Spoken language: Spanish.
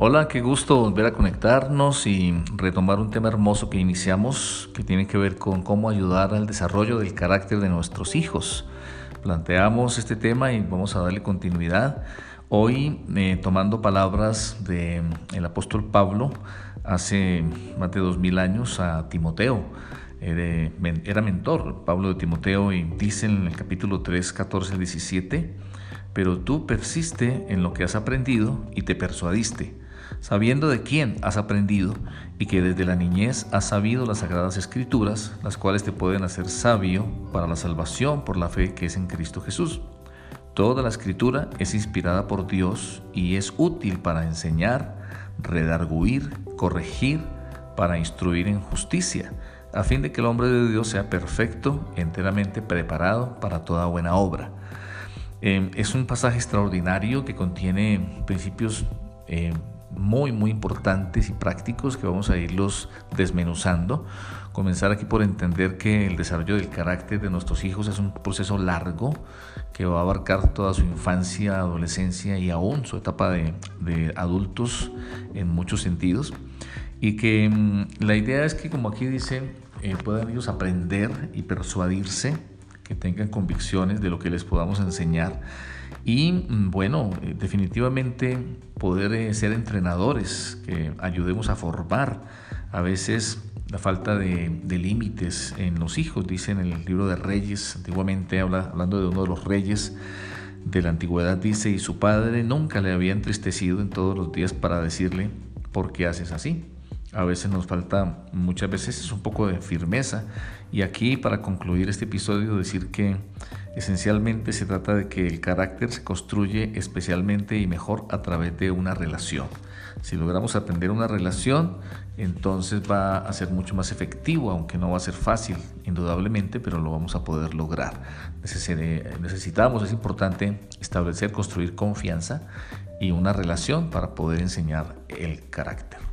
Hola, qué gusto volver a conectarnos y retomar un tema hermoso que iniciamos que tiene que ver con cómo ayudar al desarrollo del carácter de nuestros hijos. Planteamos este tema y vamos a darle continuidad. Hoy eh, tomando palabras del el apóstol Pablo hace más de dos mil años a Timoteo. Era mentor Pablo de Timoteo y dice en el capítulo 3, 14, 17, pero tú persiste en lo que has aprendido y te persuadiste sabiendo de quién has aprendido y que desde la niñez has sabido las sagradas escrituras, las cuales te pueden hacer sabio para la salvación por la fe que es en Cristo Jesús. Toda la escritura es inspirada por Dios y es útil para enseñar, redarguir, corregir, para instruir en justicia, a fin de que el hombre de Dios sea perfecto, enteramente preparado para toda buena obra. Eh, es un pasaje extraordinario que contiene principios eh, muy, muy importantes y prácticos que vamos a irlos desmenuzando. Comenzar aquí por entender que el desarrollo del carácter de nuestros hijos es un proceso largo que va a abarcar toda su infancia, adolescencia y aún su etapa de, adultos en muchos sentidos. Y que mm, la idea es que, como aquí dice, eh, puedan ellos aprender y persuadirse, que tengan convicciones de lo que les podamos enseñar. Y mm, bueno, eh, definitivamente poder eh, ser entrenadores que ayudemos a formar a veces la falta de, límites en los hijos, dice en el libro de Reyes, antiguamente habla, hablando de uno de los reyes de la antigüedad, dice, y su padre nunca le había entristecido en todos los días para decirle, ¿por qué haces así? A veces nos falta, muchas veces es un poco de firmeza. Y aquí para concluir este episodio decir que esencialmente se trata de que el carácter se construye especialmente y mejor a través de una relación. Si logramos atender una relación, entonces va a ser mucho más efectivo, aunque no va a ser fácil, indudablemente, pero lo vamos a poder lograr. Necesitamos, es importante establecer, construir confianza y una relación para poder enseñar el carácter.